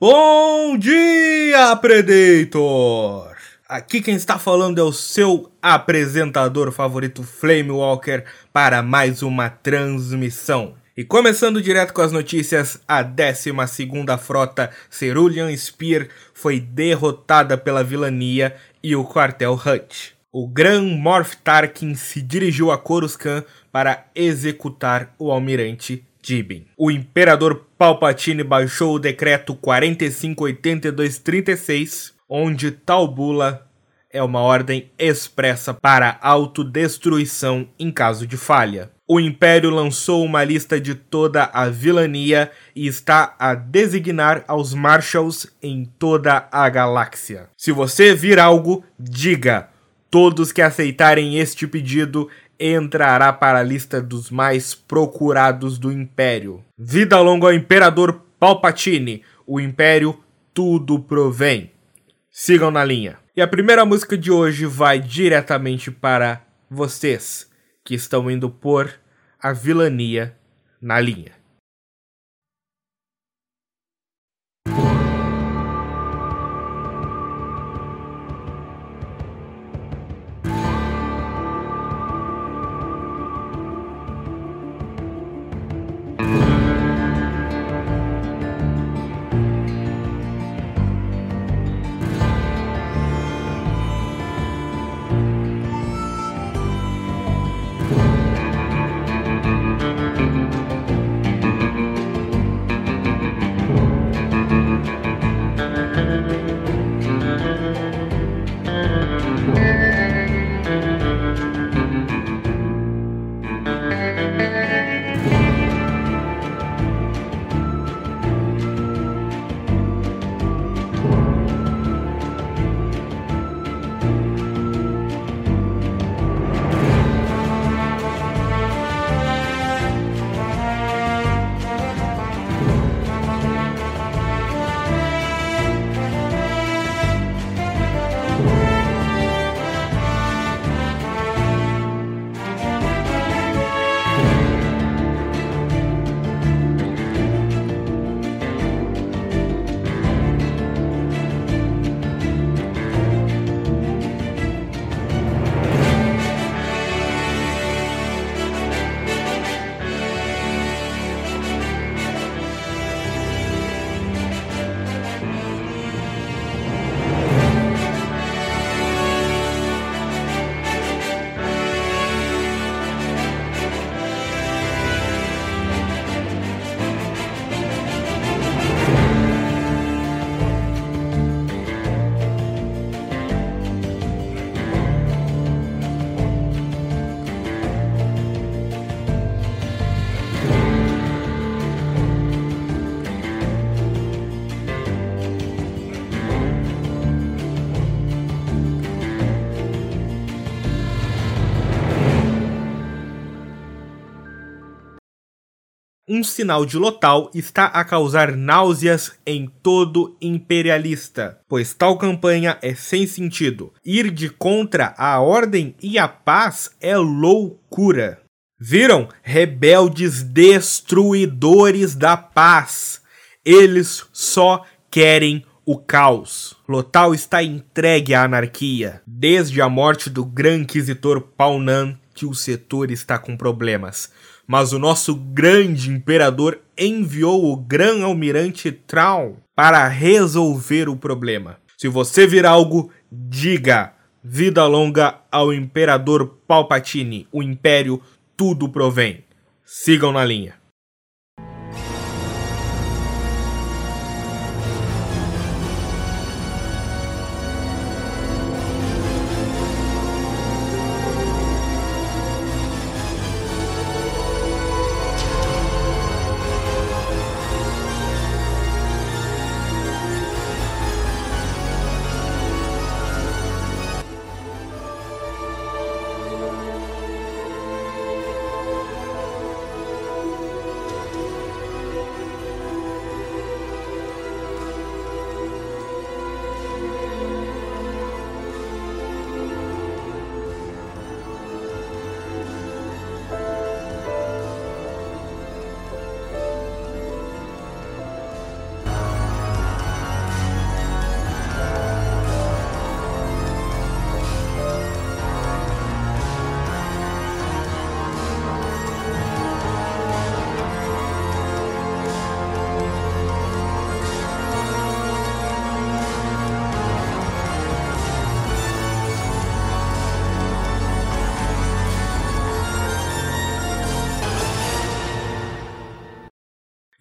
Bom dia, Predator! Aqui quem está falando é o seu apresentador favorito, Flame Walker, para mais uma transmissão. E começando direto com as notícias, a 12ª Frota Cerulean Spear foi derrotada pela vilania e o quartel Hut. O Gran Morph Tarkin se dirigiu a Coruscant para executar o almirante O imperador Palpatine baixou o decreto 458236, onde tal bula é uma ordem expressa para autodestruição em caso de falha. O Império lançou uma lista de toda a vilania e está a designar aos Marshals em toda a galáxia. Se você vir algo, diga. Todos que aceitarem este pedido entrará para a lista dos mais procurados do Império. Vida longa ao Imperador Palpatine, o Império tudo provém. Sigam na linha. E a primeira música de hoje vai diretamente para vocês que estão indo por a vilania na linha. Um sinal de Lotal está a causar náuseas em todo imperialista, pois tal campanha é sem sentido. Ir de contra a ordem e a paz é loucura. Viram? Rebeldes destruidores da paz. Eles só querem o caos. Lotal está entregue à anarquia. Desde a morte do Gran Inquisitor Paunan, que o setor está com problemas. Mas o nosso grande imperador enviou o Gran Almirante Traum para resolver o problema. Se você vir algo, diga vida longa ao Imperador Palpatine. O Império tudo provém. Sigam na linha.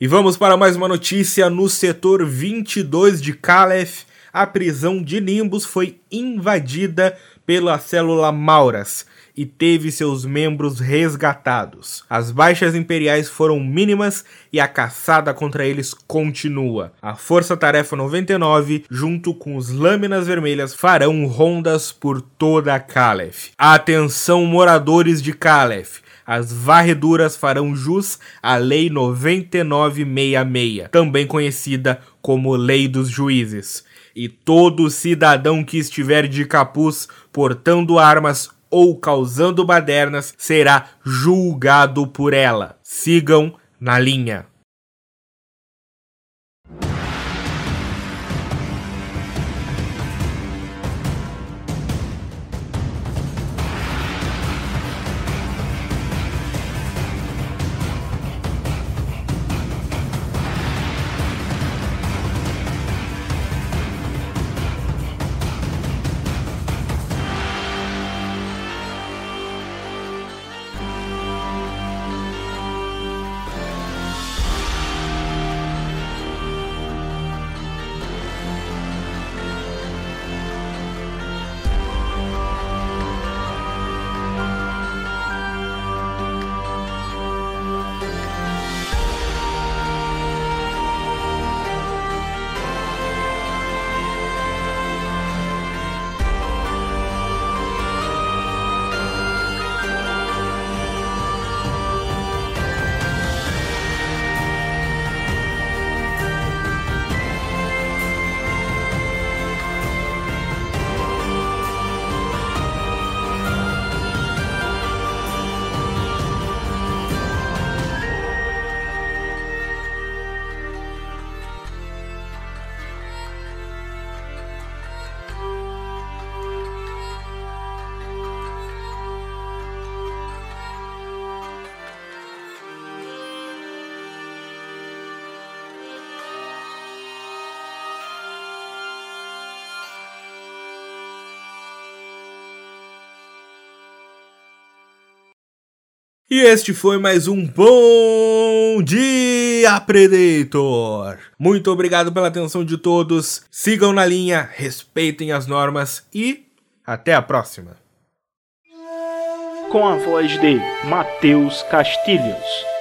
E vamos para mais uma notícia no setor 22 de Calef. A prisão de Nimbus foi invadida pela célula Mauras e teve seus membros resgatados. As baixas imperiais foram mínimas e a caçada contra eles continua. A Força Tarefa 99, junto com os Lâminas Vermelhas, farão rondas por toda Calef. Atenção moradores de Calef, as varreduras farão jus à Lei 9966, também conhecida como Lei dos Juízes. E todo cidadão que estiver de capuz portando armas ou causando badernas será julgado por ela. Sigam na linha. E este foi mais um Bom Dia Predator! Muito obrigado pela atenção de todos, sigam na linha, respeitem as normas e até a próxima! Com a voz de Matheus Castilhos.